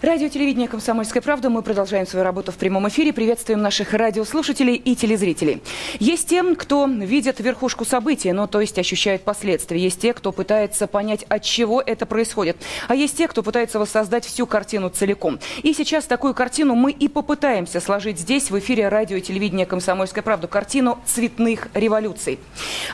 Радио телевидение «Комсомольская правда». Мы продолжаем свою работу в прямом эфире. Приветствуем наших радиослушателей и телезрителей. Есть те, кто видит верхушку событий, ну, то есть ощущает последствия. Есть те, кто пытается понять, от чего это происходит. А есть те, кто пытается воссоздать всю картину целиком. И сейчас такую картину мы и попытаемся сложить здесь, в эфире радио телевидения «Комсомольская правда». Картину цветных революций.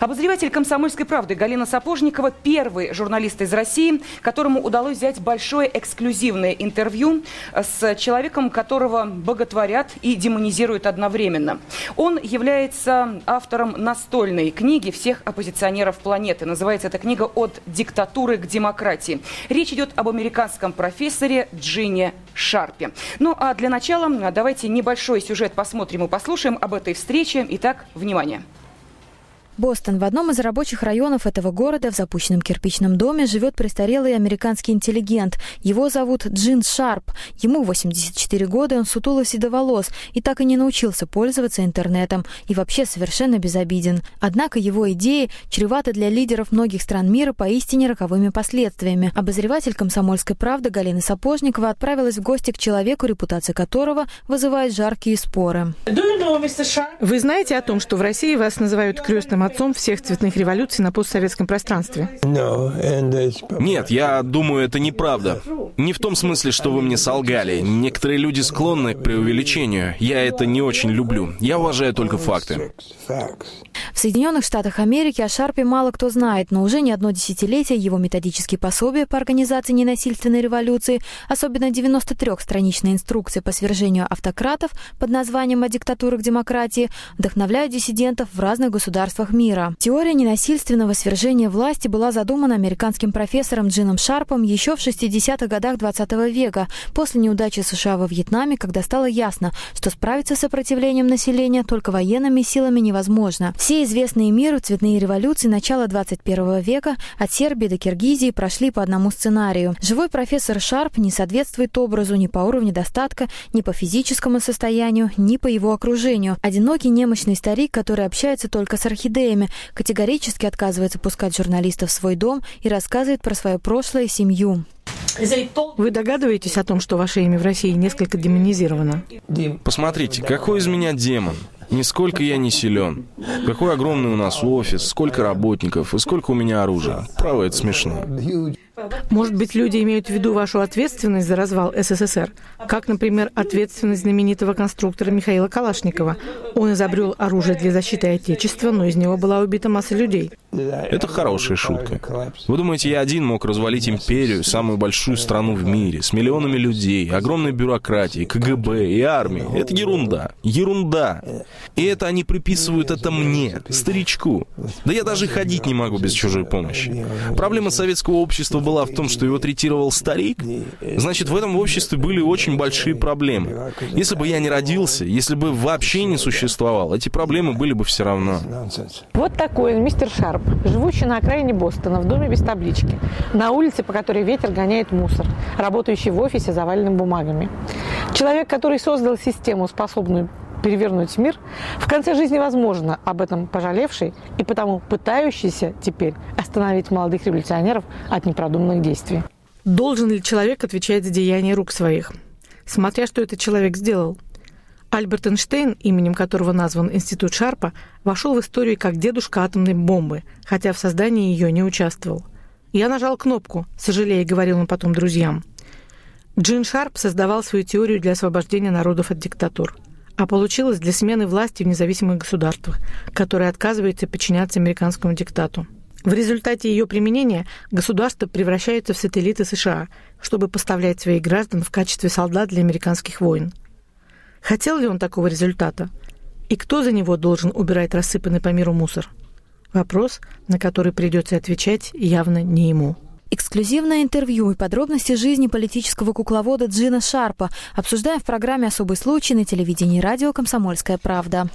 Обозреватель «Комсомольской правды» Галина Сапожникова – первый журналист из России, которому удалось взять большое эксклюзивное интервью интервью с человеком, которого боготворят и демонизируют одновременно. Он является автором настольной книги всех оппозиционеров планеты. Называется эта книга «От диктатуры к демократии». Речь идет об американском профессоре Джинни Шарпе. Ну а для начала давайте небольшой сюжет посмотрим и послушаем об этой встрече. Итак, внимание. Бостон. В одном из рабочих районов этого города в запущенном кирпичном доме живет престарелый американский интеллигент. Его зовут Джин Шарп. Ему 84 года, он сутуло седоволос и так и не научился пользоваться интернетом. И вообще совершенно безобиден. Однако его идеи чреваты для лидеров многих стран мира поистине роковыми последствиями. Обозреватель «Комсомольской правды» Галина Сапожникова отправилась в гости к человеку, репутация которого вызывает жаркие споры. Вы знаете о том, что в России вас называют крестным отцом всех цветных революций на постсоветском пространстве? Нет, я думаю, это неправда. Не в том смысле, что вы мне солгали. Некоторые люди склонны к преувеличению. Я это не очень люблю. Я уважаю только факты. В Соединенных Штатах Америки о Шарпе мало кто знает, но уже не одно десятилетие его методические пособия по организации ненасильственной революции, особенно 93-страничная инструкция по свержению автократов под названием «О диктатуре к демократии», вдохновляют диссидентов в разных государствах мира. Теория ненасильственного свержения власти была задумана американским профессором Джином Шарпом еще в 60-х годах 20 века, после неудачи США во Вьетнаме, когда стало ясно, что справиться с сопротивлением населения только военными силами невозможно. Все известные миру цветные революции начала 21 века от Сербии до Киргизии прошли по одному сценарию. Живой профессор Шарп не соответствует образу ни по уровню достатка, ни по физическому состоянию, ни по его окружению. Одинокий немощный старик, который общается только с орхидеями, категорически отказывается пускать журналистов в свой дом и рассказывает про свое прошлое и семью. Вы догадываетесь о том, что ваше имя в России несколько демонизировано? Посмотрите, какой из меня демон. Нисколько я не силен. Какой огромный у нас офис, сколько работников и сколько у меня оружия. Право, это смешно. Может быть, люди имеют в виду вашу ответственность за развал СССР, как, например, ответственность знаменитого конструктора Михаила Калашникова. Он изобрел оружие для защиты Отечества, но из него была убита масса людей. Это хорошая шутка. Вы думаете, я один мог развалить империю, самую большую страну в мире, с миллионами людей, огромной бюрократией, КГБ и армией? Это ерунда. Ерунда. И это они приписывают это мне, старичку. Да я даже ходить не могу без чужой помощи. Проблема советского общества была в том, что его третировал старик, значит, в этом обществе были очень большие проблемы. Если бы я не родился, если бы вообще не существовал, эти проблемы были бы все равно. Вот такой он, мистер Шарп, живущий на окраине Бостона, в доме без таблички, на улице, по которой ветер гоняет мусор, работающий в офисе, заваленным бумагами. Человек, который создал систему, способную перевернуть мир, в конце жизни, возможно, об этом пожалевший и потому пытающийся теперь остановить молодых революционеров от непродуманных действий. Должен ли человек отвечать за деяния рук своих? Смотря что этот человек сделал. Альберт Эйнштейн, именем которого назван Институт Шарпа, вошел в историю как дедушка атомной бомбы, хотя в создании ее не участвовал. Я нажал кнопку, сожалея, говорил он потом друзьям. Джин Шарп создавал свою теорию для освобождения народов от диктатур – а получилось для смены власти в независимых государствах, которые отказываются подчиняться американскому диктату. В результате ее применения государство превращается в сателлиты США, чтобы поставлять своих граждан в качестве солдат для американских войн. Хотел ли он такого результата? И кто за него должен убирать рассыпанный по миру мусор? Вопрос, на который придется отвечать явно не ему. Эксклюзивное интервью и подробности жизни политического кукловода Джина Шарпа обсуждаем в программе «Особый случай» на телевидении радио «Комсомольская правда».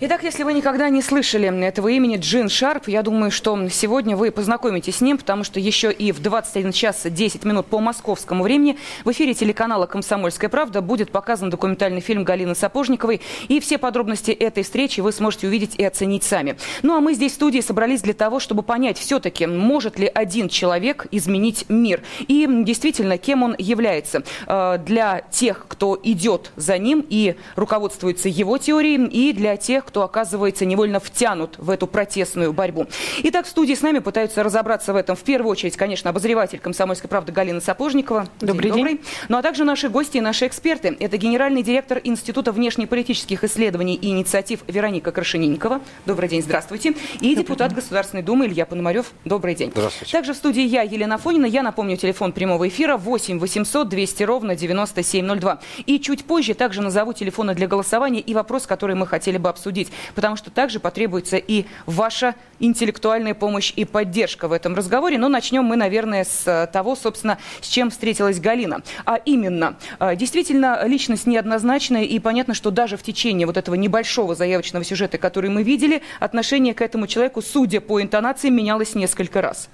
Итак, если вы никогда не слышали этого имени Джин Шарп, я думаю, что сегодня вы познакомитесь с ним, потому что еще и в 21 час 10 минут по московскому времени в эфире телеканала «Комсомольская правда» будет показан документальный фильм Галины Сапожниковой. И все подробности этой встречи вы сможете увидеть и оценить сами. Ну а мы здесь в студии собрались для того, чтобы понять все-таки, может ли один человек изменить мир. И действительно, кем он является э, для тех, кто идет за ним и руководствуется его теорией, и для тех, тех, кто оказывается невольно втянут в эту протестную борьбу. Итак, в студии с нами пытаются разобраться в этом в первую очередь, конечно, обозреватель «Комсомольской правды» Галина Сапожникова. Добрый день. Добрый. Ну а также наши гости и наши эксперты. Это генеральный директор Института внешнеполитических исследований и инициатив Вероника Крашенинникова. Добрый день, здравствуйте. И депутат. Государственной Думы Илья Пономарев. Добрый день. Здравствуйте. Также в студии я, Елена Фонина. Я напомню, телефон прямого эфира 8 800 200 ровно 9702. И чуть позже также назову телефоны для голосования и вопрос, который мы хотели бы обсудить потому что также потребуется и ваша интеллектуальная помощь и поддержка в этом разговоре. Но начнем мы, наверное, с э, того, собственно, с чем встретилась Галина. А именно, э, действительно, личность неоднозначная, и понятно, что даже в течение вот этого небольшого заявочного сюжета, который мы видели, отношение к этому человеку, судя по интонации, менялось несколько раз.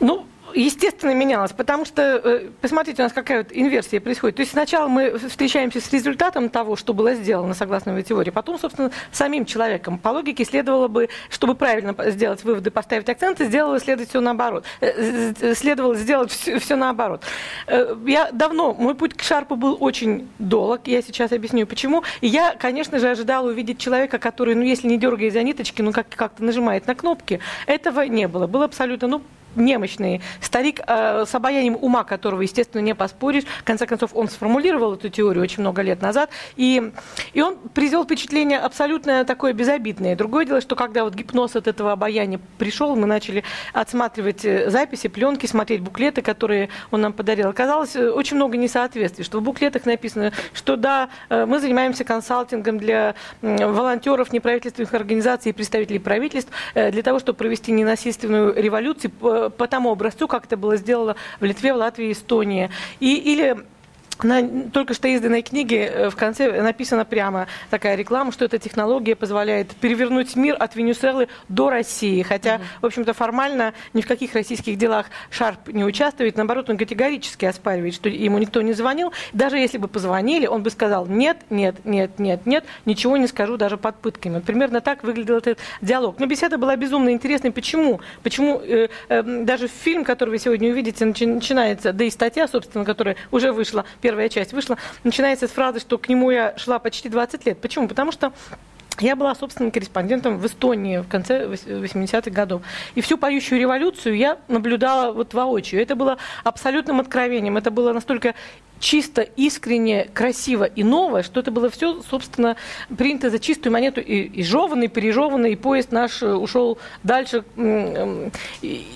Ну, естественно, менялось, потому что, э, посмотрите, у нас какая вот инверсия происходит. То есть сначала мы встречаемся с результатом того, что было сделано согласно этой теории, потом, собственно, самим человеком. По логике следовало бы, чтобы правильно сделать выводы, поставить акценты, сделало следовать все наоборот. Э, следовало сделать все, все наоборот. Э, я давно, мой путь к Шарпу был очень долг, я сейчас объясню почему. Я, конечно же, ожидала увидеть человека, который, ну, если не дергает за ниточки, ну, как- как-то нажимает на кнопки. Этого не было. Было абсолютно, ну, немощный старик, э, с обаянием ума которого, естественно, не поспоришь. В конце концов, он сформулировал эту теорию очень много лет назад, и, и он произвел впечатление абсолютно такое безобидное. Другое дело, что когда вот гипноз от этого обаяния пришел, мы начали отсматривать э, записи, пленки, смотреть буклеты, которые он нам подарил. Оказалось, э, очень много несоответствий, что в буклетах написано, что да, мы занимаемся консалтингом для волонтеров, неправительственных организаций и представителей правительств для того, чтобы провести ненасильственную революцию по тому образцу, как это было сделано в Литве, в Латвии, Эстонии. И, или на только что изданной книге э, в конце написана прямо такая реклама, что эта технология позволяет перевернуть мир от Венесуэлы до России. Хотя, mm-hmm. в общем-то, формально ни в каких российских делах Шарп не участвует. Наоборот, он категорически оспаривает, что ему никто не звонил. Даже если бы позвонили, он бы сказал нет, нет, нет, нет, нет, ничего не скажу даже под пытками. Вот примерно так выглядел этот диалог. Но беседа была безумно интересной. Почему? Почему э, э, даже фильм, который вы сегодня увидите, начинается, да и статья, собственно, которая уже вышла первая часть вышла, начинается с фразы, что к нему я шла почти 20 лет. Почему? Потому что я была собственным корреспондентом в Эстонии в конце 80-х годов. И всю поющую революцию я наблюдала вот воочию. Это было абсолютным откровением. Это было настолько чисто, искренне, красиво и новое, что это было все, собственно, принято за чистую монету и, и жеванный, пережеванный, и поезд наш э, ушел дальше и,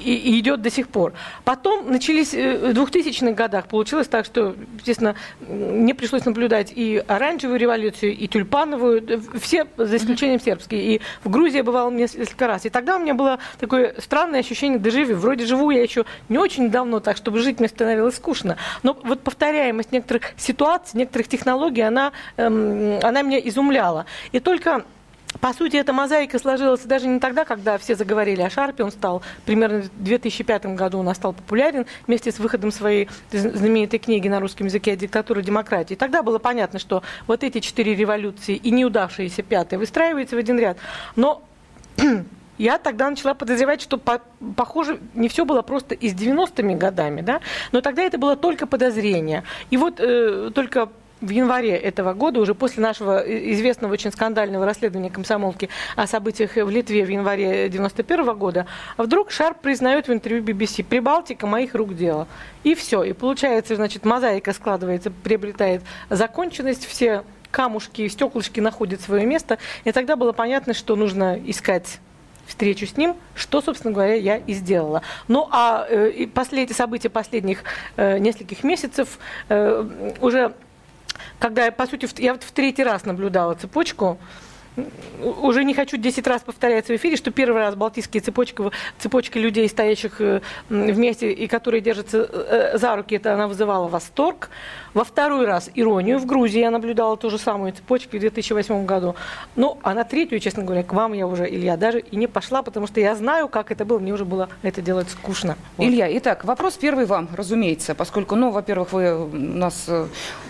и идет до сих пор. Потом начались э, в 2000-х годах. Получилось так, что, естественно, мне пришлось наблюдать и оранжевую революцию, и тюльпановую, э, все за исключением сербской. И в Грузии я бывала несколько раз. И тогда у меня было такое странное ощущение дежавю. Вроде живу я еще не очень давно, так чтобы жить мне становилось скучно. Но вот повторяем узнаваемость некоторых ситуаций, некоторых технологий, она, эм, она меня изумляла. И только по сути, эта мозаика сложилась даже не тогда, когда все заговорили о Шарпе. Он стал примерно в 2005 году он стал популярен вместе с выходом своей знаменитой книги на русском языке «Диктатура демократии». Тогда было понятно, что вот эти четыре революции и неудавшиеся пятая выстраиваются в один ряд. Но я тогда начала подозревать, что, по, похоже, не все было просто и с 90-ми годами, да, но тогда это было только подозрение. И вот э, только в январе этого года, уже после нашего известного очень скандального расследования комсомолки о событиях в Литве в январе 91 года, вдруг Шарп признает в интервью BBC «Прибалтика моих рук дело». И все. И получается, значит, мозаика складывается, приобретает законченность, все камушки и стеклышки находят свое место. И тогда было понятно, что нужно искать встречу с ним, что, собственно говоря, я и сделала. Ну, а э, послед... события последних э, нескольких месяцев э, уже, когда, по сути, в, я вот в третий раз наблюдала цепочку, уже не хочу 10 раз повторяться в эфире, что первый раз балтийские цепочки, цепочки людей, стоящих э, вместе и которые держатся э, за руки, это она вызывала восторг. Во второй раз иронию. В Грузии я наблюдала ту же самую цепочку в 2008 году. Ну, а на третью, честно говоря, к вам я уже, Илья, даже и не пошла, потому что я знаю, как это было. Мне уже было это делать скучно. Вот. Илья, итак, вопрос первый вам, разумеется, поскольку, ну, во-первых, вы у нас э,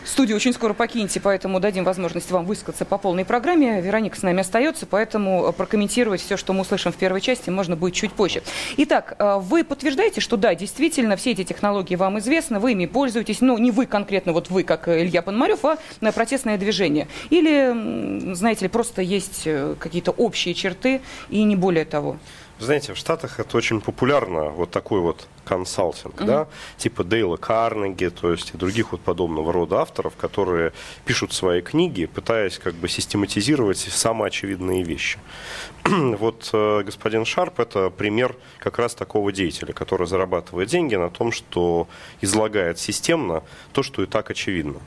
студию очень скоро покинете, поэтому дадим возможность вам высказаться по полной программе. Вероника с нами остается, поэтому прокомментировать все, что мы услышим в первой части, можно будет чуть позже. Итак, э, вы подтверждаете, что да, действительно, все эти технологии вам известны, вы ими пользуетесь, ну, не вы конкретно, вот вы, как Илья Пономарев, а на протестное движение? Или, знаете ли, просто есть э, какие-то общие черты и не более того? Знаете, в Штатах это очень популярно, вот такой вот консалтинг, mm-hmm. да, типа Дейла Карнеги, то есть и других вот подобного рода авторов, которые пишут свои книги, пытаясь как бы систематизировать самые очевидные вещи. вот э, господин Шарп – это пример как раз такого деятеля, который зарабатывает деньги на том, что излагает системно то, что и так очевидно.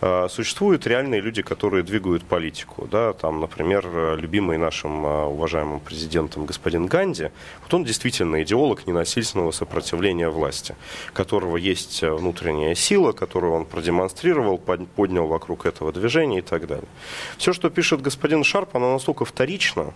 Э, существуют реальные люди, которые двигают политику. Да? Там, например, любимый нашим э, уважаемым президентом господин Ганди, вот он действительно идеолог ненасильственного сопротивления власти, которого есть внутренняя сила, которую он продемонстрировал, поднял вокруг этого движения и так далее. Все, что пишет господин Шарп, оно настолько вторично,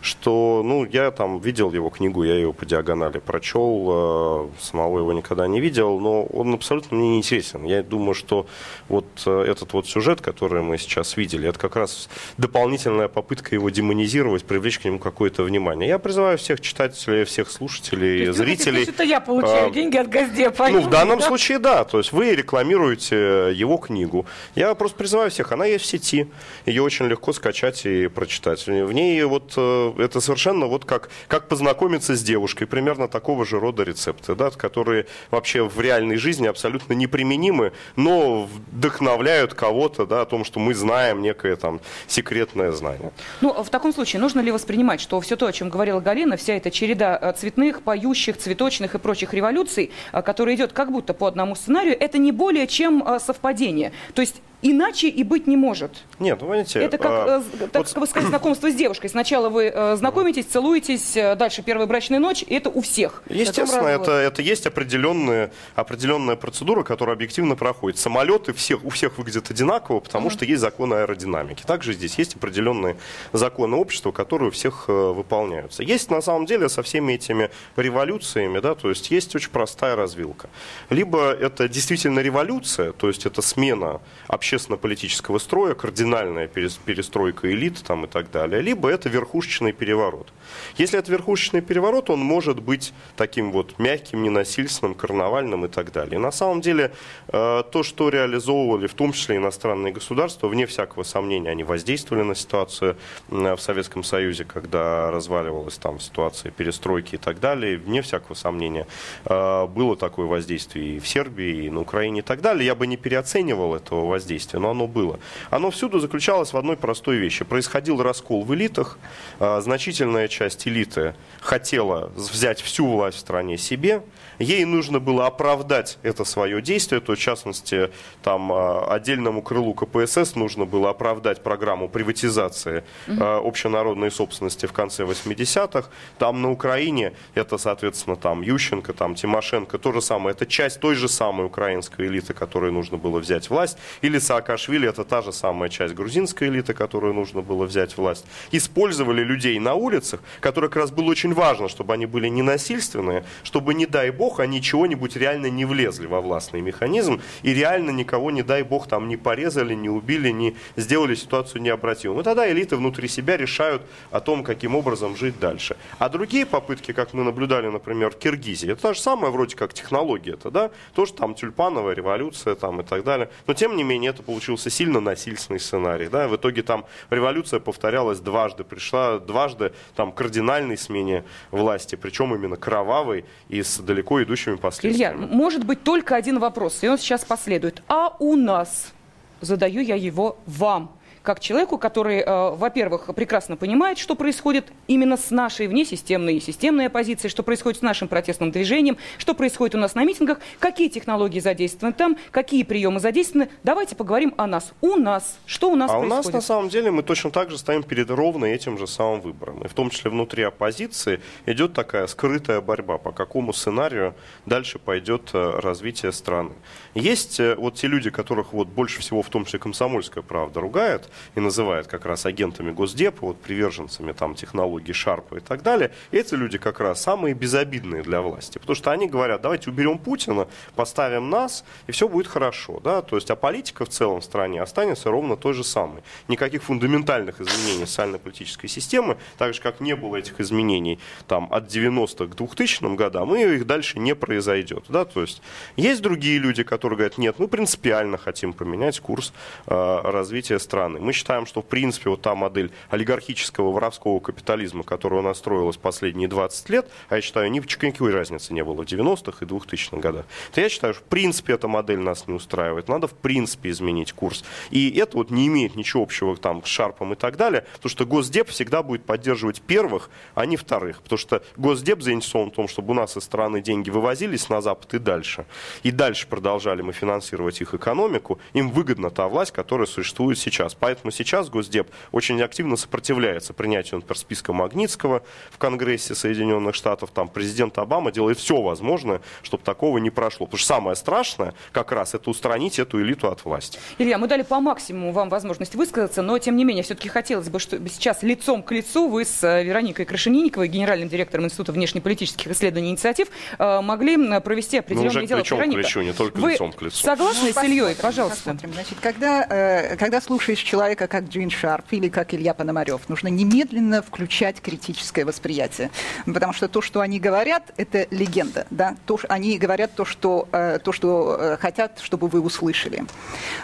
что, ну, я там видел его книгу, я ее по диагонали прочел, э, самого его никогда не видел, но он абсолютно мне не интересен. Я думаю, что вот э, этот вот сюжет, который мы сейчас видели, это как раз дополнительная попытка его демонизировать, привлечь к нему какое-то внимание. Я призываю всех читателей, всех слушателей, то зрителей. Хотите, это я получаю а, деньги от Газдепа. Ну, в данном да? случае, да. То есть вы рекламируете его книгу. Я просто призываю всех, она есть в сети. Ее очень легко скачать и прочитать. В ней вот э, это совершенно вот как, как познакомиться с девушкой, примерно такого же рода рецепты, да, которые вообще в реальной жизни абсолютно неприменимы, но вдохновляют кого-то да, о том, что мы знаем некое там секретное знание. Ну, в таком случае нужно ли воспринимать, что все то, о чем говорила Галина, вся эта череда э, цветных, поющих, цветочных и прочих революций, э, которая идет как будто по одному сценарию, это не более чем э, совпадение. То есть Иначе и быть не может. Нет, ну, понимаете... Это как, а, э, так вот... сказать, знакомство с девушкой. Сначала вы э, знакомитесь, целуетесь, э, дальше первая брачная ночь, и это у всех. Естественно, это, это есть определенная, определенная процедура, которая объективно проходит. Самолеты всех, у всех выглядят одинаково, потому uh-huh. что есть законы аэродинамики. Также здесь есть определенные законы общества, которые у всех э, выполняются. Есть, на самом деле, со всеми этими революциями, да, то есть есть очень простая развилка. Либо это действительно революция, то есть это смена общественного общественно-политического строя, кардинальная перестройка элит там, и так далее, либо это верхушечный переворот. Если это верхушечный переворот, он может быть таким вот мягким, ненасильственным, карнавальным и так далее. На самом деле э, то, что реализовывали в том числе иностранные государства, вне всякого сомнения, они воздействовали на ситуацию в Советском Союзе, когда разваливалась там ситуация перестройки и так далее, вне всякого сомнения э, было такое воздействие и в Сербии, и на Украине и так далее. Я бы не переоценивал этого воздействия воздействие, но оно было. Оно всюду заключалось в одной простой вещи. Происходил раскол в элитах, а, значительная часть элиты хотела взять всю власть в стране себе, ей нужно было оправдать это свое действие, то в частности там а, отдельному крылу КПСС нужно было оправдать программу приватизации угу. общенародной собственности в конце 80-х, там на Украине это, соответственно, там Ющенко, там Тимошенко, то же самое, это часть той же самой украинской элиты, которой нужно было взять власть, или Саакашвили, это та же самая часть грузинской элиты, которую нужно было взять власть, использовали людей на улицах, которые как раз было очень важно, чтобы они были ненасильственные, чтобы, не дай бог, бог, они чего-нибудь реально не влезли во властный механизм и реально никого, не дай бог, там не порезали, не убили, не сделали ситуацию необратимой. И тогда элиты внутри себя решают о том, каким образом жить дальше. А другие попытки, как мы наблюдали, например, в Киргизии, это та же самая вроде как технология, это, да, тоже там тюльпановая революция там и так далее. Но тем не менее это получился сильно насильственный сценарий. Да? В итоге там революция повторялась дважды, пришла дважды там кардинальной смене власти, причем именно кровавой и с далеко идущими последствиями. Илья, может быть только один вопрос, и он сейчас последует. А у нас, задаю я его вам, как человеку, который, э, во-первых, прекрасно понимает, что происходит именно с нашей внесистемной и системной оппозицией, что происходит с нашим протестным движением, что происходит у нас на митингах, какие технологии задействованы там, какие приемы задействованы. Давайте поговорим о нас. У нас. Что у нас а происходит? у нас, на самом деле, мы точно так же стоим перед ровно этим же самым выбором. И в том числе внутри оппозиции идет такая скрытая борьба, по какому сценарию дальше пойдет э, развитие страны. Есть э, вот те люди, которых вот больше всего, в том числе комсомольская правда, ругает и называет как раз агентами Госдепа, вот приверженцами там технологий Шарпа и так далее. Эти люди как раз самые безобидные для власти, потому что они говорят, давайте уберем Путина, поставим нас, и все будет хорошо. Да? То есть, а политика в целом в стране останется ровно той же самой. Никаких фундаментальных изменений социально-политической системы, так же, как не было этих изменений там, от 90-х к 2000 годам, и их дальше не произойдет. Да? То есть, есть другие люди, которые говорят, нет, мы принципиально хотим поменять курс э, развития страны. Мы считаем, что, в принципе, вот та модель олигархического воровского капитализма, которая у нас строилась последние 20 лет, а я считаю, ни, никакой разницы не было в 90-х и 2000-х годах, то я считаю, что, в принципе, эта модель нас не устраивает. Надо, в принципе, изменить курс. И это вот не имеет ничего общего там, с Шарпом и так далее, потому что Госдеп всегда будет поддерживать первых, а не вторых. Потому что Госдеп заинтересован в том, чтобы у нас из страны деньги вывозились на Запад и дальше. И дальше продолжали мы финансировать их экономику. Им выгодна та власть, которая существует сейчас. Поэтому сейчас Госдеп очень активно сопротивляется принятию, например, списка Магнитского в Конгрессе Соединенных Штатов. Там президент Обама делает все возможное, чтобы такого не прошло. Потому что самое страшное как раз это устранить эту элиту от власти. Илья, мы дали по максимуму вам возможность высказаться, но тем не менее все-таки хотелось бы, чтобы сейчас лицом к лицу вы с э, Вероникой Крашенинниковой, генеральным директором Института внешнеполитических исследований и инициатив, э, могли провести определенный ну, уже. Плечом Вероника, к плечу, не только вы лицом к лицу. согласны ну, с Ильей? посмотрим, Пожалуйста. Посмотрим. Значит, когда, э, когда слушаешь человека, как Джин Шарп или как Илья Пономарев, нужно немедленно включать критическое восприятие. Потому что то, что они говорят, это легенда. Да? То, они говорят то, что, э, то, что э, хотят, чтобы вы услышали.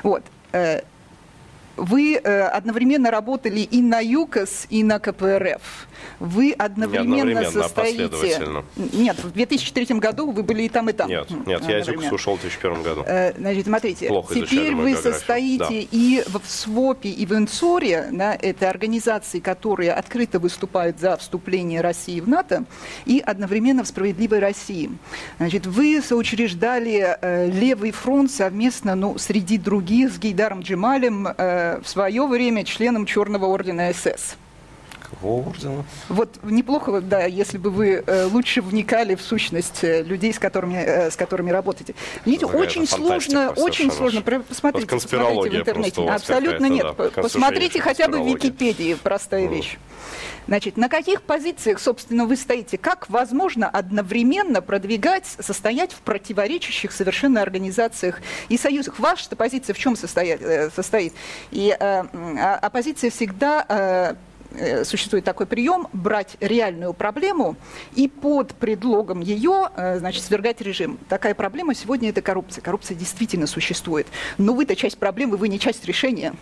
Вот. Вы э, одновременно работали и на ЮКОС, и на КПРФ. Вы одновременно, одновременно, а состоите... последовательно. Нет, в 2003 году вы были и там, и там. Нет, нет, я из ЮКОС ушел в 2001 году. Э, Значит, смотрите, Плохо теперь вы состоите Да. и в СВОПе, и в ИНЦОРе, да, это организации, которые открыто выступают за вступление России в НАТО, и одновременно в «Справедливой России». Значит, вы соучреждали э, Левый фронт совместно, ну, среди других, с Гейдаром Джемалем, в свое время членом Черного ордена СС. Ордена? Вот неплохо, да, если бы вы э, лучше вникали в сущность э, людей, с которыми, э, с которыми работаете. Видите, очень сложно, очень сложно. Посмотрите, посмотрите в интернете. Абсолютно нет. да, Посмотрите хотя бы в. Википедии, простая вещь. Значит, на каких позициях, собственно, вы стоите? Как возможно одновременно продвигать, состоять в противоречащих совершенно организациях и союзах? Ваша позиция в чем состоит? И э, м, а- оппозиция всегда э, существует такой прием брать реальную проблему и под предлогом ее, э, значит, свергать режим. Такая проблема сегодня это коррупция. Коррупция действительно существует. Но вы-то часть проблемы, вы не часть решения.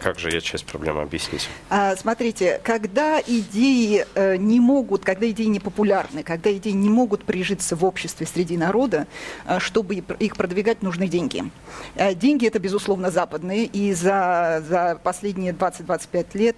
Как же я часть проблемы объясните? А, Смотрите, когда идеи э, не могут, когда идеи не популярны, когда идеи не могут прижиться в обществе среди народа, э, чтобы их продвигать, нужны деньги. Э, Деньги это, безусловно, западные, и за, за последние 20-25 лет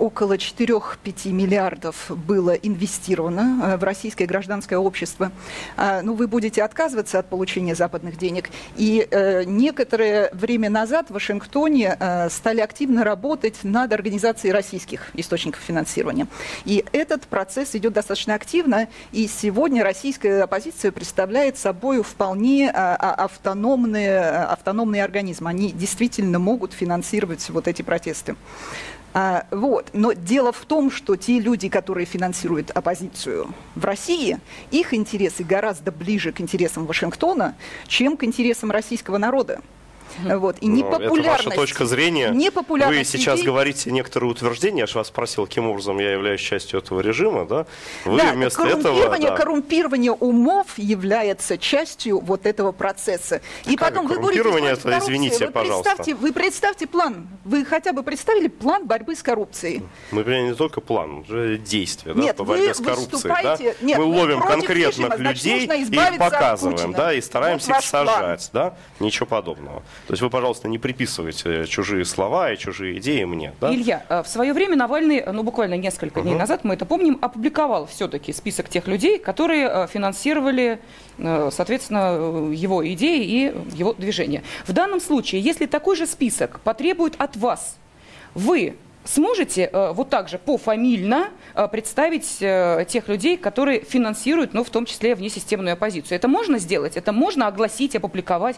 около 4-5 миллиардов было инвестировано э, в российское гражданское общество. А, Ну, вы будете отказываться от получения западных денег. И э, некоторое время назад в Вашингтоне э, стали активно работать над организацией российских источников финансирования. И этот процесс идет достаточно активно. И сегодня российская оппозиция представляет собой вполне а, автономные, автономные организмы. Они действительно могут финансировать вот эти протесты. А, вот. Но дело в том, что те люди, которые финансируют оппозицию в России, их интересы гораздо ближе к интересам Вашингтона, чем к интересам российского народа. Вот. И непопулярность, это ваша точка зрения. Вы непопулярность сейчас идей- говорите некоторые утверждения. Я же вас спросил, каким образом я являюсь частью этого режима, да? Вы да, вместо этого... коррумпирование, да. коррумпирование умов является частью вот этого процесса. И Как потом вы боретесь коррумпирование это, извините, вы пожалуйста. Представьте, вы представьте план. Вы хотя бы представили план борьбы с коррупцией? Мы приняли не только план, уже действия да, Нет, по борьбе вы с коррупцией. Да? нет, Мы вы ловим конкретных режима, людей и показываем, да, и стараемся Вот их ваш план. сажать. Да? Ничего подобного. То есть вы, пожалуйста, не приписывайте чужие слова и чужие идеи мне. Да? Илья, в свое время Навальный, ну буквально несколько дней угу. назад, мы это помним, опубликовал все-таки список тех людей, которые финансировали, соответственно, его идеи и его движение. В данном случае, если такой же список потребует от вас, вы сможете э, вот так же пофамильно э, представить э, тех людей, которые финансируют, ну, в том числе внесистемную оппозицию. Это можно сделать? Это можно огласить, опубликовать?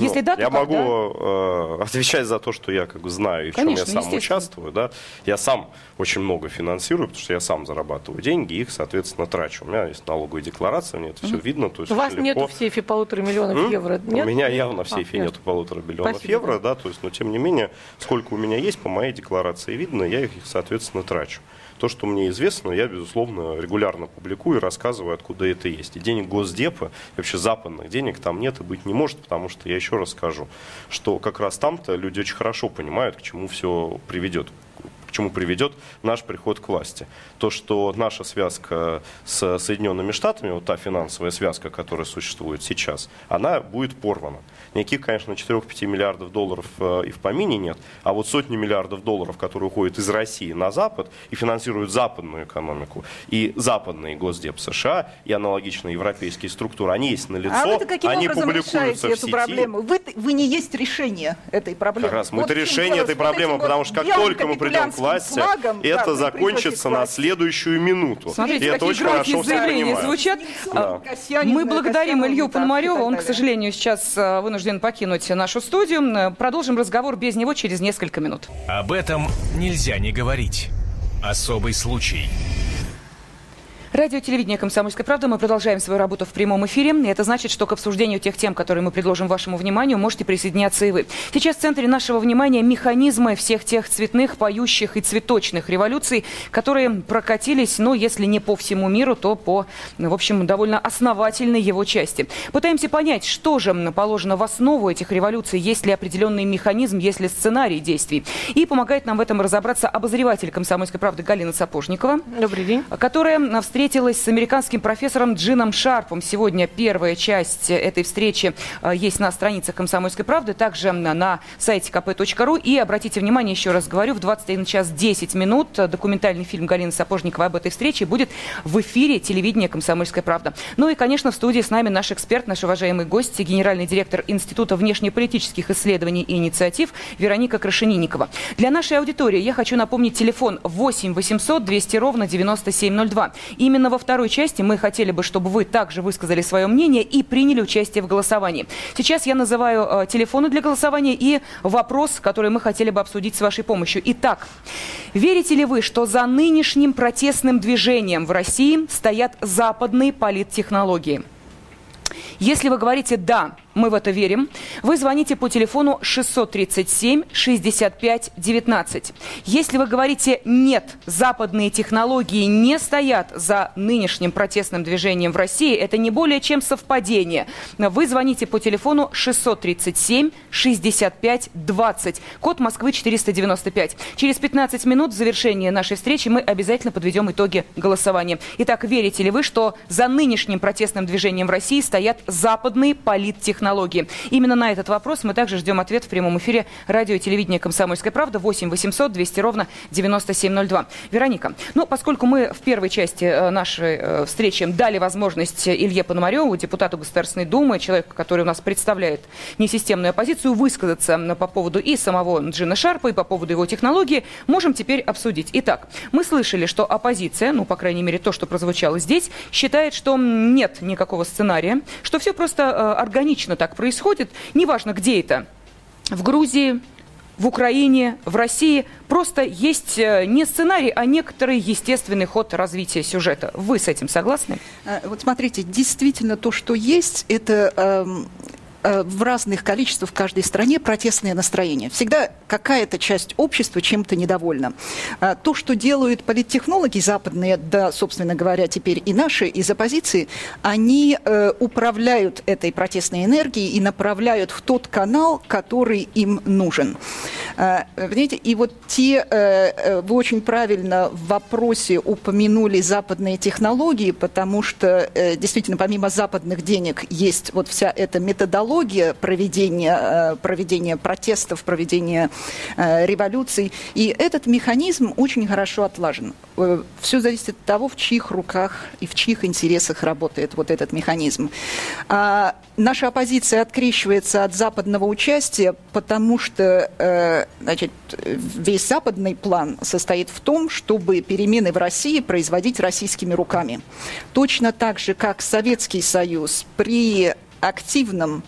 Если ну, да, то я могу э, отвечать за то, что я как бы знаю и в Конечно, чем я сам участвую. Да? Я сам очень много финансирую, потому что я сам зарабатываю деньги, их, соответственно, трачу. У меня есть налоговая декларация, мне это все видно. То есть У вас легко. нету в сейфе полутора миллионов М? евро? Нет? У меня явно в сейфе а, нету полутора миллионов Спасибо, евро, да. да, то есть, но тем не менее, сколько у меня есть, по моей декларации видно, я их, соответственно, трачу. То, что мне известно, я, безусловно, регулярно публикую и рассказываю, откуда это есть. И денег Госдепа, вообще западных денег там нет и быть не может, потому что, я еще раз скажу, что как раз там-то люди очень хорошо понимают, к чему все приведет к чему приведет наш приход к власти. То, что наша связка с Соединенными Штатами, вот та финансовая связка, которая существует сейчас, она будет порвана. Никаких, конечно, 4-5 миллиардов долларов э, и в помине нет, а вот сотни миллиардов долларов, которые уходят из России на Запад и финансируют западную экономику, и западные Госдеп США, и аналогичные европейские структуры, они есть на лицо, а вы каким они публикуются в эту сети. проблему? Вы, вы не есть решение этой проблемы. Как раз мы Вот это решение этой проблемы, потому что как только мы придем к власти, флагом, да, это вы закончится на следующую минуту. Смотрите, и это какие очень хорошо заявления звучат. Да. Касьянин, Мы благодарим Илью Пономарева. Он, к сожалению, сейчас э, вынужден покинуть нашу студию. Продолжим разговор без него через несколько минут. Об этом нельзя не говорить. Особый случай. Радио телевидение «Комсомольская правда». Мы продолжаем свою работу в прямом эфире. И это значит, что к обсуждению тех тем, которые мы предложим вашему вниманию, можете присоединяться и вы. Сейчас в центре нашего внимания механизмы всех тех цветных, поющих и цветочных революций, которые прокатились, ну, если не по всему миру, то по, в общем, довольно основательной его части. Пытаемся понять, что же положено в основу этих революций, есть ли определенный механизм, есть ли сценарий действий. И помогает нам в этом разобраться обозреватель «Комсомольской правды» Галина Сапожникова Добрый день. которая встретилась с американским профессором Джином Шарпом. Сегодня первая часть этой встречи э, есть на страницах «Комсомольской правды», также на- сайте kp.ru. И обратите внимание, еще раз говорю, в 21 час 10 минут документальный фильм Галины Сапожниковой об этой встрече будет в эфире телевидения «Комсомольская правда». Ну и, конечно, в студии с нами наш эксперт, наш уважаемый гость, генеральный директор Института внешнеполитических исследований и инициатив Вероника Крашенинникова. Для нашей аудитории я хочу напомнить телефон 8 800 200 ровно 9702. Именно во второй части мы хотели бы, чтобы вы также высказали свое мнение и приняли участие в голосовании. Сейчас я называю э, телефоны для голосования и вопрос, который мы хотели бы обсудить с вашей помощью. Итак, верите ли вы, что за нынешним протестным движением в России стоят западные политтехнологии? Если вы говорите «да», мы в это верим, вы звоните по телефону 637 65 19. Если вы говорите «нет», западные технологии не стоят за нынешним протестным движением в России, это не более чем совпадение. Вы звоните по телефону 637 65 20, код Москвы 495. Через 15 минут в завершение нашей встречи мы обязательно подведем итоги голосования. Итак, верите ли вы, что за нынешним протестным движением в России стоят западные политтехнологии? Именно на этот вопрос мы также ждем ответ в прямом эфире радио и телевидения «Комсомольская правда» 8 800 200 ровно 9702. Вероника, ну, поскольку мы в первой части э, нашей э, встречи дали возможность Илье Пономареву, депутату Государственной Думы, человеку, который у нас представляет несистемную оппозицию, высказаться по поводу и самого Джина Шарпа, и по поводу его технологии, можем теперь обсудить. Итак, мы слышали, что оппозиция, ну, по крайней мере, то, что прозвучало здесь, считает, что нет никакого сценария, что все просто э, органично так происходит, неважно, где это, в Грузии, в Украине, в России просто есть э, не сценарий, а некоторый естественный ход развития сюжета. Вы с этим согласны? А, Вот смотрите, действительно то, что есть, это эм, э, в разных количествах в каждой стране протестное настроение. Всегда какая-то часть общества чем-то недовольна. А, то, что делают политтехнологи западные, да, собственно говоря, теперь и наши из оппозиции, они э, управляют этой протестной энергией и направляют в тот канал, который им нужен. Э, понимаете, и вот те, э, э, вы очень правильно в вопросе упомянули западные технологии, потому что э, действительно помимо западных денег есть вот вся эта методология проведения, э, проведения протестов, проведения э, революций. И этот механизм очень хорошо отлажен. Э, Все зависит от того, в чьих руках и в чьих интересах работает вот этот механизм. А наша оппозиция открещивается от западного участия, потому что значит, весь западный план состоит в том, чтобы перемены в России производить российскими руками. Точно так же, как Советский Союз при активном,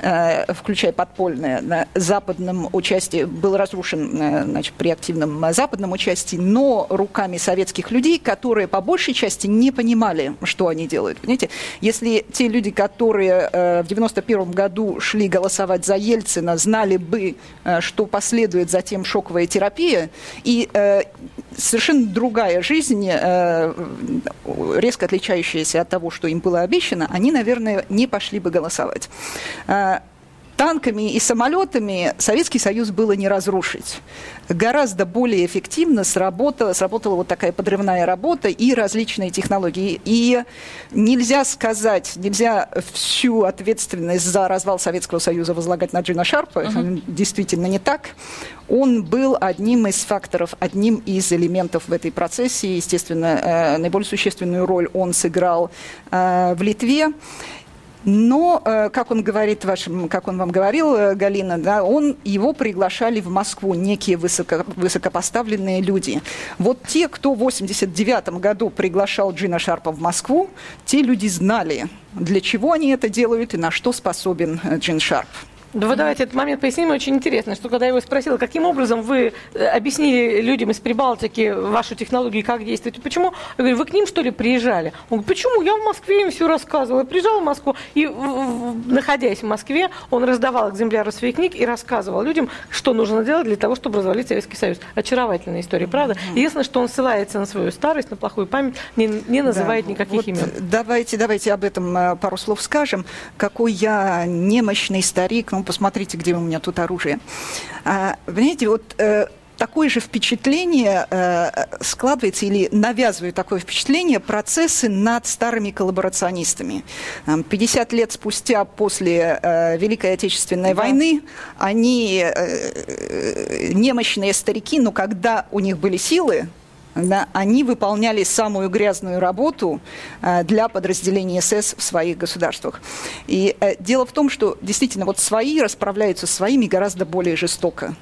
э, включая подпольное, западном участии, был разрушен э, значит, при активном западном участии, но руками советских людей, которые по большей части не понимали, что они делают. Понимаете? Если те люди, которые э, в 91 году шли голосовать за Ельцина, знали бы, что последует затем шоковая терапия, и совершенно другая жизнь, резко отличающаяся от того, что им было обещано, они, наверное, не пошли бы голосовать. Танками и самолетами Советский Союз было не разрушить. Гораздо более эффективно сработала, сработала вот такая подрывная работа и различные технологии. И нельзя сказать, нельзя всю ответственность за развал Советского Союза возлагать на Джина Шарпа. Uh-huh. Действительно не так. Он был одним из факторов, одним из элементов в этой процессе. Естественно, э, наиболее существенную роль он сыграл э, в Литве. Но, э, как он говорит вашим, как он вам говорил, э, Галина, да, он, его приглашали в Москву некие высоко, высокопоставленные люди. Вот те, кто в 89 году приглашал Джина Шарпа в Москву, те люди знали, для чего они это делают и на что способен э, Джин Шарп. Да вы давайте этот момент поясним. Очень интересно, что когда я его спросила, каким образом вы э, объяснили людям из Прибалтики вашу технологию, как действовать, почему? Я говорю, вы к ним, что ли, приезжали? Он говорит, почему? Я в Москве им все рассказывала. Я приезжала в Москву, и, находясь в Москве, он раздавал экземпляры своих книг и рассказывал людям, что нужно делать для того, чтобы развалить Советский Союз. Очаровательная история, правда? Единственное, что он ссылается на свою старость, на плохую память, не, не называет да, никаких вот имен. Давайте, давайте об этом э, пару слов скажем. Какой я немощный старик, ну, посмотрите, где у меня тут оружие. А, понимаете, вот э, такое же впечатление э, складывается или навязывает такое впечатление процессы над старыми коллаборационистами. 50 лет спустя после э, Великой Отечественной да. войны они э, э немощные старики, но когда у них были силы, они выполняли самую грязную работу э, для подразделений СС в своих государствах. И э, дело в том, что действительно вот свои расправляются с своими гораздо более жестоко.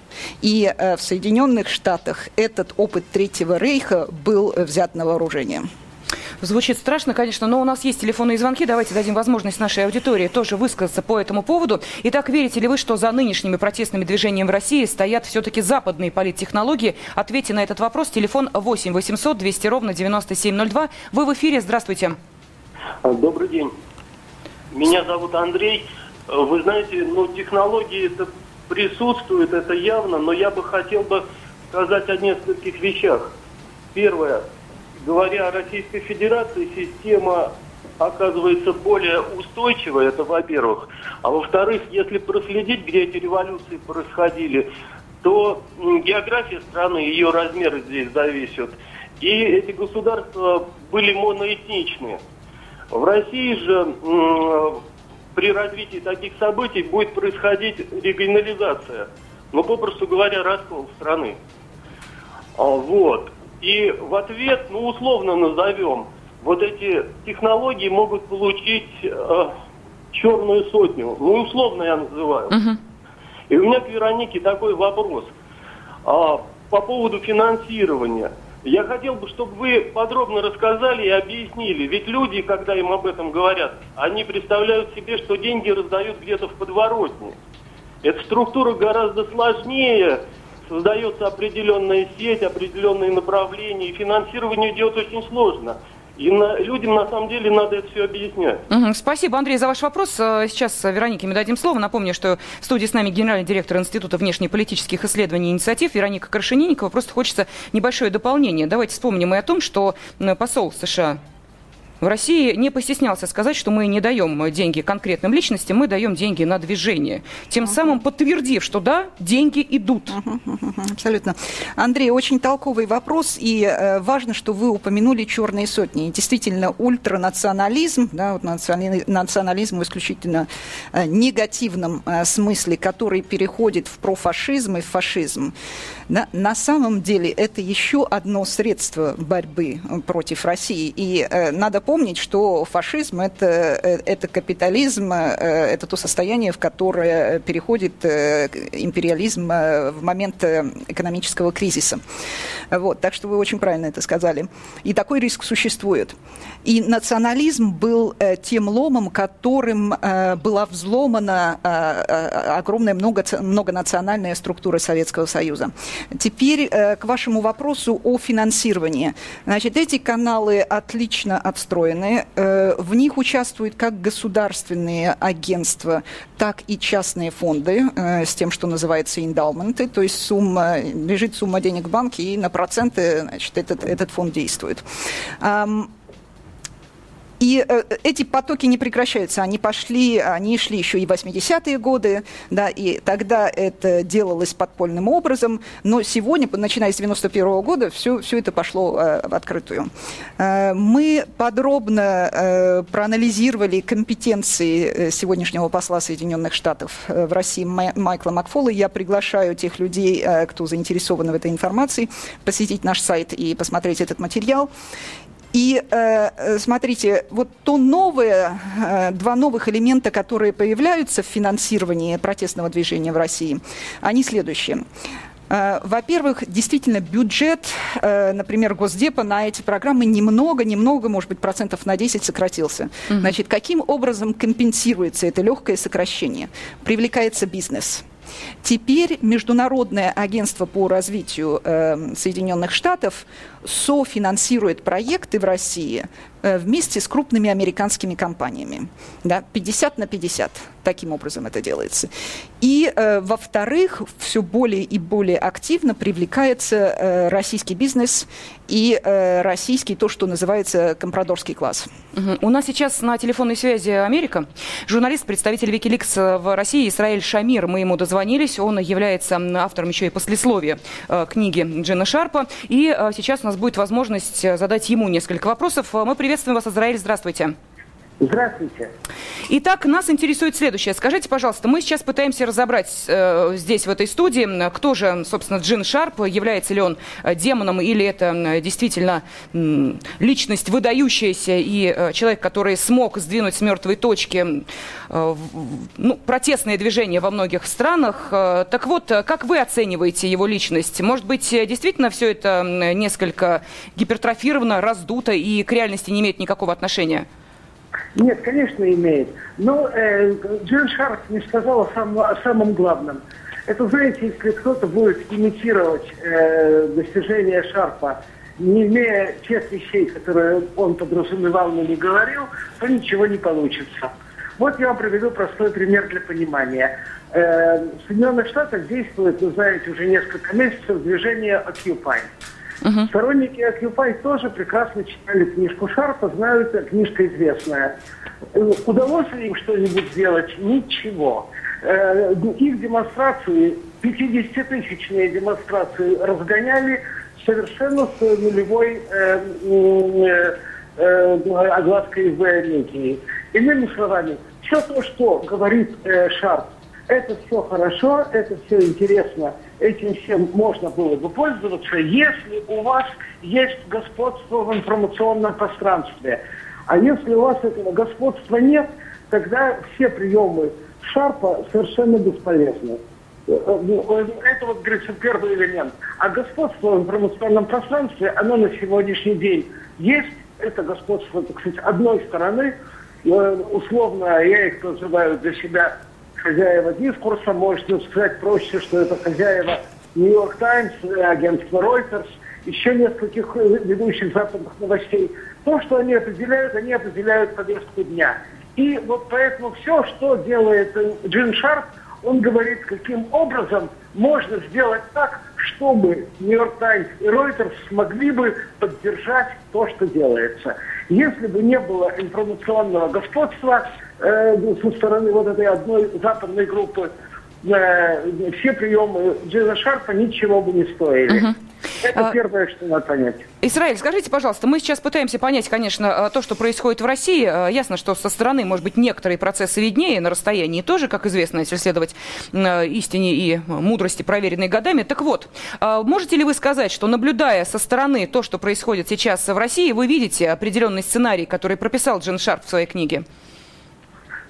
И э, в Соединенных Штатах этот опыт Третьего Рейха был взят на вооружение. Звучит страшно, конечно, но у нас есть телефонные звонки. Давайте дадим возможность нашей аудитории тоже высказаться по этому поводу. Итак, верите ли вы, что за нынешними протестными движениями в России стоят все-таки западные политтехнологии? Ответьте на этот вопрос. Телефон 8 800 200 ровно 9702. Вы в эфире. Здравствуйте. А, добрый день. Меня зовут Андрей. Вы знаете, ну, технологии это присутствуют, это явно, но я бы хотел бы сказать о нескольких вещах. Первое говоря о Российской Федерации, система оказывается более устойчивой, это во-первых. А во-вторых, если проследить, где эти революции происходили, то география страны, ее размеры здесь зависят. И эти государства были моноэтничные. В России же при развитии таких событий будет происходить регионализация. Ну, попросту говоря, раскол страны. А, вот. И в ответ, ну, условно назовем, вот эти технологии могут получить э, черную сотню. Ну, условно я называю. Uh-huh. И у меня к Веронике такой вопрос. А, по поводу финансирования. Я хотел бы, чтобы вы подробно рассказали и объяснили. Ведь люди, когда им об этом говорят, они представляют себе, что деньги раздают где-то в подворотне. Эта структура гораздо сложнее, создается определенная сеть, определенные направления, и финансирование идет очень сложно. И на, людям на самом деле надо это все объяснять. Угу. Спасибо, Андрей, за ваш вопрос. Э, сейчас Веронике мы дадим слово. Напомню, что в студии с нами генеральный директор Института внешнеполитических исследований и инициатив Вероника Крашенинникова. Просто хочется небольшое дополнение. Давайте вспомним и о том, что посол США в России не постеснялся сказать, что мы не даем деньги конкретным личностям, мы даем деньги на движение. Тем uh-huh. самым подтвердив, что да, деньги идут. Uh-huh, uh-huh, абсолютно. Андрей, очень толковый вопрос, и э, важно, что вы упомянули черные сотни. И действительно, ультранационализм, да, вот национализм в исключительно э, негативном э, смысле, который переходит в профашизм и в фашизм, на, на самом деле это еще одно средство борьбы против России. И э, надо помнить, что фашизм это, э, это капитализм, э, это то состояние, в которое переходит э, империализм в момент экономического кризиса. Вот, так что вы очень правильно это сказали. И такой риск существует. И национализм был тем ломом, которым была взломана огромная много, многонациональная структура Советского Союза. Теперь к вашему вопросу о финансировании. Значит, эти каналы отлично отстроены. Э, в них участвуют как государственные агентства, так и частные фонды э, с тем, что называется индаументы, то есть сумма, лежит сумма денег в банке, и на проценты значит, этот, этот фонд действует. И э, эти потоки не прекращаются. Они пошли, они шли еще и в 80-е годы, да, и тогда это делалось подпольным образом. Но сегодня, начиная с 91 -го года, все, все это пошло э, в открытую. Э, мы подробно э, проанализировали компетенции э, сегодняшнего посла Соединенных Штатов э, в России Майкла Макфола. Я приглашаю тех людей, э, кто заинтересован в этой информации, посетить наш сайт и посмотреть этот материал. И э, э, смотрите, вот то новое, э, два новых элемента, которые появляются в финансировании протестного движения в России, они следующие. Во-первых, действительно, бюджет, например, Госдепа на эти программы немного, немного, может быть, процентов на 10 сократился. Угу. Значит, каким образом компенсируется это легкое сокращение? Привлекается бизнес. Теперь Международное агентство по развитию э, Соединенных Штатов софинансирует проекты в России э, вместе с крупными американскими компаниями. Да, 50 на 50. Таким образом это делается. И, э, во-вторых, все более и более активно привлекается э, российский бизнес и э, российский, то, что называется компрадорский класс. Угу. У нас сейчас на телефонной связи Америка. Журналист, представитель Wikileaks в России Исраиль Шамир. Мы ему дозвонились. Он является автором еще и послесловия э, книги Джина Шарпа. И э, сейчас у нас будет возможность э, задать ему несколько вопросов. Мы приветствуем вас, Израиль. Здравствуйте. Здравствуйте. Итак, нас интересует следующее. Скажите, пожалуйста, мы сейчас пытаемся разобрать э, здесь, в этой студии, кто же, собственно, Джин Шарп, является ли он э, демоном или это э, действительно э, личность выдающаяся и э, человек, который смог сдвинуть с мертвой точки э, ну, протестные движения во многих странах. Э, так вот, э, как вы оцениваете его личность? Может быть, действительно все это несколько гипертрофировано, раздуто и к реальности не имеет никакого отношения? Нет, конечно, имеет. Но э, Джин Шарп не сказал о, сам, о самом главном. Это, знаете, если кто-то будет имитировать э, достижения Шарпа, не имея тех вещей, которые он подразумевал, но не говорил, то ничего не получится. Вот я вам приведу простой пример для понимания. Э, в Соединенных Штатах действует, вы знаете, уже несколько месяцев движение Occupy. Угу. Сторонники Occupy тоже прекрасно читали книжку Шарпа, знают, книжка известная. Э, удалось ли им что-нибудь сделать? Ничего. Э, их демонстрации, 50-тысячные демонстрации разгоняли совершенно с нулевой э, э, э, в медии. Иными словами, все то, что говорит э, Шарп, это все хорошо, это все интересно, этим всем можно было бы пользоваться, если у вас есть господство в информационном пространстве. А если у вас этого господства нет, тогда все приемы Шарпа совершенно бесполезны. Это вот, говорится, первый элемент. А господство в информационном пространстве, оно на сегодняшний день есть. Это господство, так сказать, одной стороны. Условно, я их называю для себя хозяева дискурса, можно сказать проще, что это хозяева Нью-Йорк Таймс, агентство Reuters еще нескольких ведущих западных новостей. То, что они определяют, они определяют повестку дня. И вот поэтому все, что делает Джин Шарп, он говорит, каким образом можно сделать так, чтобы Нью-Йорк Таймс и Reuters смогли бы поддержать то, что делается. Если бы не было информационного господства э, со стороны вот этой одной западной группы, э, все приемы Джина Шарпа ничего бы не стоили. Это а, первое, что надо понять. Израиль, скажите, пожалуйста, мы сейчас пытаемся понять, конечно, то, что происходит в России. Ясно, что со стороны, может быть, некоторые процессы виднее, на расстоянии тоже, как известно, если следовать истине и мудрости, проверенной годами. Так вот, можете ли вы сказать, что наблюдая со стороны то, что происходит сейчас в России, вы видите определенный сценарий, который прописал Джин Шарп в своей книге?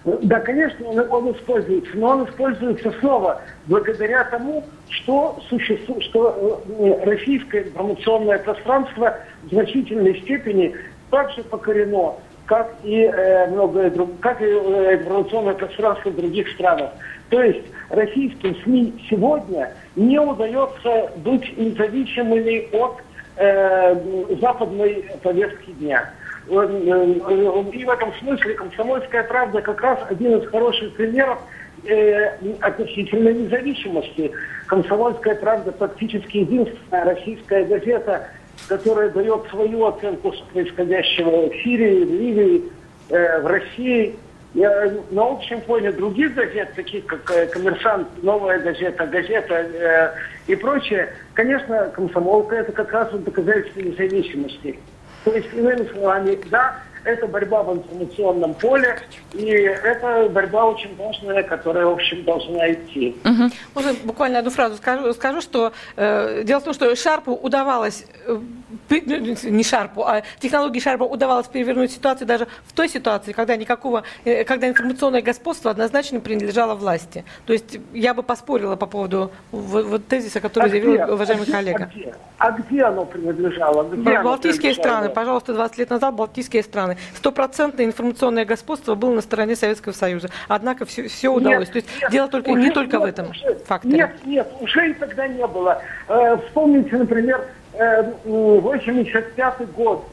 Да, конечно, он, используется, но он используется снова благодаря тому, что, существует, что э, российское информационное пространство в значительной степени также покорено, как и э, многое друг, как и э, информационное пространство других странах. То есть российским СМИ сегодня не удается быть независимыми от э, западной повестки дня. Э, и в этом смысле «Комсомольская правда» как раз один из хороших примеров э, относительно независимости. «Комсомольская правда» практически единственная российская газета, которая дает свою оценку происходящего в Сирии, в Ливии, э, в России. Я, на общем фоне других газет, таких как э, «Коммерсант», «Новая газета», «Газета» э, и прочее, конечно, «Комсомолка» — это как раз доказательство независимости. სულისკვიმენ სულანი და это борьба в информационном поле, и это борьба очень важная, которая, в общем, должна идти. Угу. Можно буквально одну фразу скажу, скажу что э, дело в том, что Шарпу удавалось, э, не Шарпу, а технологии Шарпа удавалось перевернуть ситуацию даже в той ситуации, когда никакого, э, когда информационное господство однозначно принадлежало власти. То есть я бы поспорила по поводу вот, вот тезиса, который а заявил где? уважаемый а коллега. А где? а где оно принадлежало? Где Балтийские оно страны, пожалуйста, 20 лет назад Балтийские страны стопроцентное информационное господство было на стороне Советского Союза. Однако все, все удалось. Нет, То есть нет, дело только не только нет, в этом уже, факторе. Нет, нет, уже и тогда не было. Э, вспомните, например, э, 85 год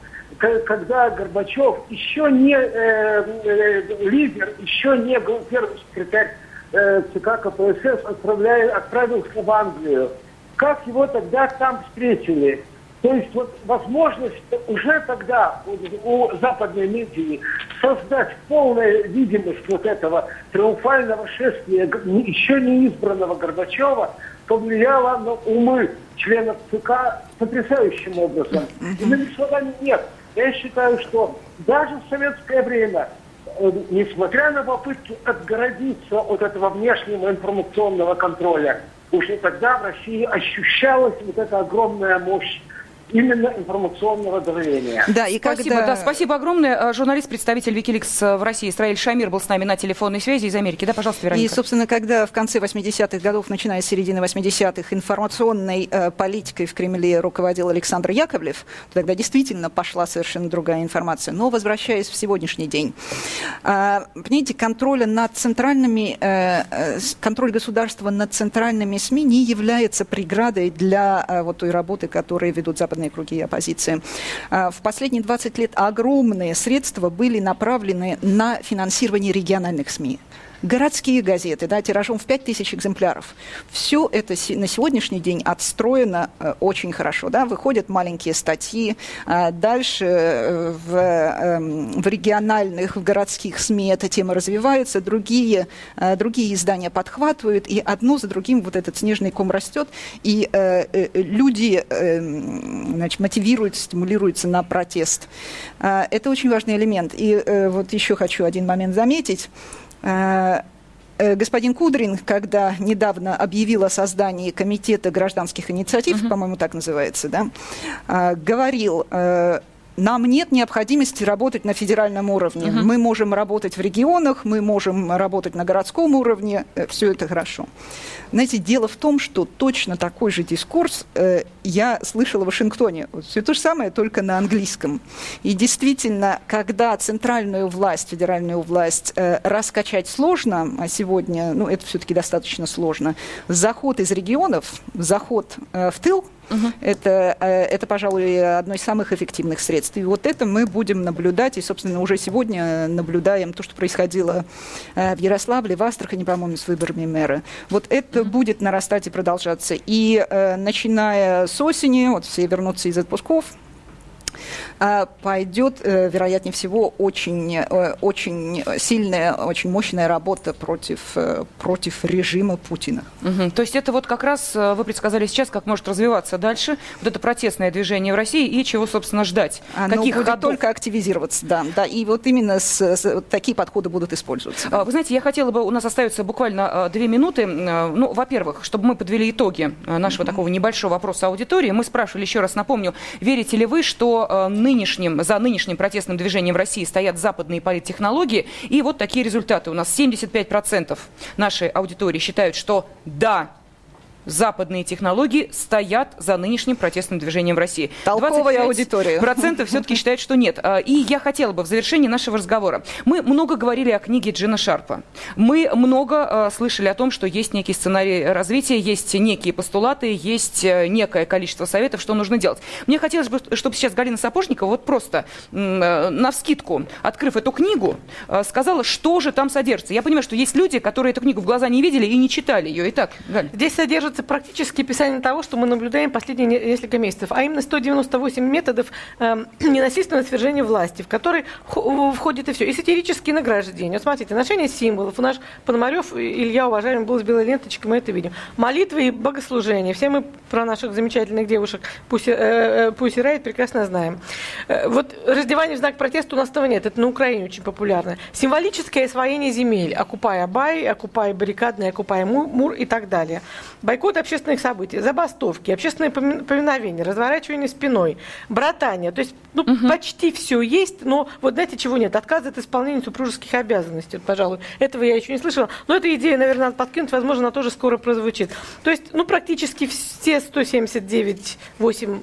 когда Горбачев еще не э, э, лидер, еще не первый секретарь э, ЦК КПСС отправляя, отправился в Англию. Как его тогда там встретили? То есть вот возможность уже тогда у, западной медии создать полную видимость вот этого триумфального шествия еще не избранного Горбачева повлияла на умы членов ЦК потрясающим образом. Иными словами, нет. Я считаю, что даже в советское время, э, несмотря на попытки отгородиться от этого внешнего информационного контроля, уже тогда в России ощущалась вот эта огромная мощь именно информационного давления. Да, и спасибо, когда... да, спасибо огромное. Э, журналист, представитель Викиликс э, в России Исраиль Шамир был с нами на телефонной связи из Америки. Да, пожалуйста, Вероника. И, собственно, когда в конце 80-х годов, начиная с середины 80-х, информационной э, политикой в Кремле руководил Александр Яковлев, тогда действительно пошла совершенно другая информация. Но возвращаясь в сегодняшний день, э, понимаете, контроля над центральными, э, э, контроль государства над центральными СМИ не является преградой для э, вот той работы, которую ведут западные западные круги оппозиции. А, в последние 20 лет огромные средства были направлены на финансирование региональных СМИ городские газеты, да, тиражом в 5000 экземпляров. Все это на сегодняшний день отстроено э, очень хорошо. Да? Выходят маленькие статьи, а дальше э, в, э, в региональных, в городских СМИ эта тема развивается, другие, э, другие издания подхватывают, и одно за другим вот этот снежный ком растет, и э, э, люди э, значит, мотивируются, стимулируются на протест. Э, это очень важный элемент. И э, вот еще хочу один момент заметить. Э, э, господин Кудрин, когда недавно объявил о создании комитета гражданских инициатив, угу. по-моему, так называется, да, э, говорил, нам нет необходимости работать на федеральном уровне. Угу. Мы можем работать в регионах, мы можем работать на городском уровне, все это хорошо. Знаете, дело в том, что точно такой же дискурс я слышала в Вашингтоне. Все то же самое, только на английском. И действительно, когда центральную власть, федеральную власть э, раскачать сложно, а сегодня, ну, это все-таки достаточно сложно, заход из регионов, заход э, в тыл, Угу. Это, э, это, пожалуй, одно из самых эффективных средств. И вот это мы будем наблюдать, и, собственно, уже сегодня наблюдаем то, что происходило э, в Ярославле, в Астрахани, по-моему, с выборами мэра. Вот это угу. будет нарастать и продолжаться. И э, начиная с осени, вот все вернутся из отпусков, пойдет, э, вероятнее всего, очень, э, очень сильная, очень мощная работа против, э, против режима Путина. Угу. То есть это вот как раз вы предсказали сейчас, как может развиваться дальше вот это протестное движение в России и чего, собственно, ждать? Оно Каких будет ходов? только активизироваться, да, да. И вот именно с, с, такие подходы будут использоваться. Вы знаете, я хотела бы, у нас остается буквально две минуты. Ну, во-первых, чтобы мы подвели итоги нашего mm такого небольшого вопроса аудитории, мы спрашивали, еще раз напомню, верите ли вы, что нынешним, за нынешним протестным движением в России стоят западные политтехнологии. И вот такие результаты. У нас 75% нашей аудитории считают, что да, западные технологии стоят за нынешним протестным движением в России. Толковая аудитория. Процентов все-таки считают, что нет. А, и я хотела бы в завершении нашего разговора. Мы много говорили о книге Джина Шарпа. Мы много а, слышали о том, что есть некий сценарий развития, есть некие постулаты, есть э, некое количество советов, что нужно делать. Мне хотелось бы, чтобы сейчас Галина Сапожникова вот просто э, на вскидку, открыв эту книгу, э, сказала, что же там содержится. Я понимаю, что есть люди, которые эту книгу в глаза не видели и не читали ее. Итак, Галь. Здесь содержится содержится практически описание того, что мы наблюдаем последние несколько месяцев, а именно 198 методов э, ненасильственного свержения власти, в который входит и все. И сатирические награждения. Вот смотрите, ношение символов. У наш Пономарев, Илья, уважаемый, был с белой ленточкой, мы это видим. Молитвы и богослужения. Все мы про наших замечательных девушек Пуси, э, э Райт прекрасно знаем. Э, вот раздевание в знак протеста у нас этого нет. Это на Украине очень популярно. Символическое освоение земель. Окупай Абай, окупай баррикадный, окупай Мур и так далее. Бойкот общественных событий, забастовки, общественное поминовение, разворачивание спиной, братание. То есть ну, угу. почти все есть, но вот знаете, чего нет? Отказ от исполнения супружеских обязанностей, пожалуй. Этого я еще не слышала. Но эта идея, наверное, надо подкинуть, возможно, она тоже скоро прозвучит. То есть, ну, практически все 179, 8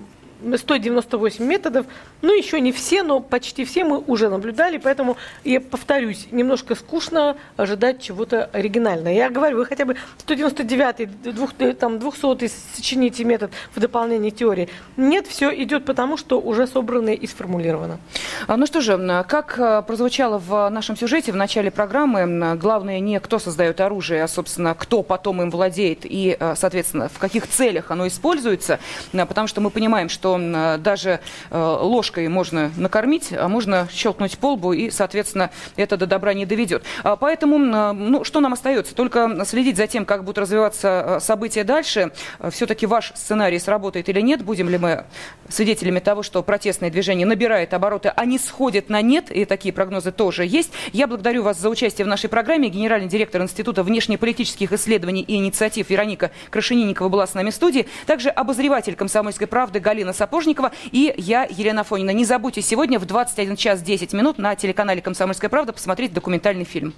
198 методов. Ну, еще не все, но почти все мы уже наблюдали, поэтому я повторюсь, немножко скучно ожидать чего-то оригинального. Я говорю, вы хотя бы 199-й, 200, там, 200-й сочините метод в дополнение теории. Нет, все идет потому, что уже собрано и сформулировано. А, ну что же, как э, прозвучало в нашем сюжете в начале программы, главное не кто создает оружие, а, собственно, кто потом им владеет и, э, соответственно, в каких целях оно используется, потому что мы понимаем, что что э, даже э, ложкой можно накормить, а можно щелкнуть по лбу, и, соответственно, это до добра не доведет. А поэтому, ну, что нам остается? Только следить за тем, как будут развиваться э, события дальше. Все-таки ваш сценарий сработает или нет? Будем ли мы свидетелями того, что протестное движение набирает обороты, а не сходит на нет, и такие прогнозы тоже есть. Я благодарю вас за участие в нашей программе. Генеральный директор Института внешнеполитических исследований и инициатив Вероника Крашенинникова была с нами в студии. Также обозреватель «Комсомольской правды» Галина Сапожникова и я, Елена Фонина. Не забудьте сегодня в 21 час 10 минут на телеканале «Комсомольская правда» посмотреть документальный фильм.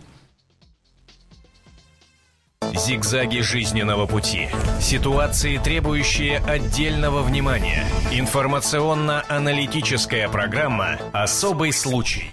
Зигзаги жизненного пути. Ситуации, требующие отдельного внимания. Информационно-аналитическая программа «Особый случай».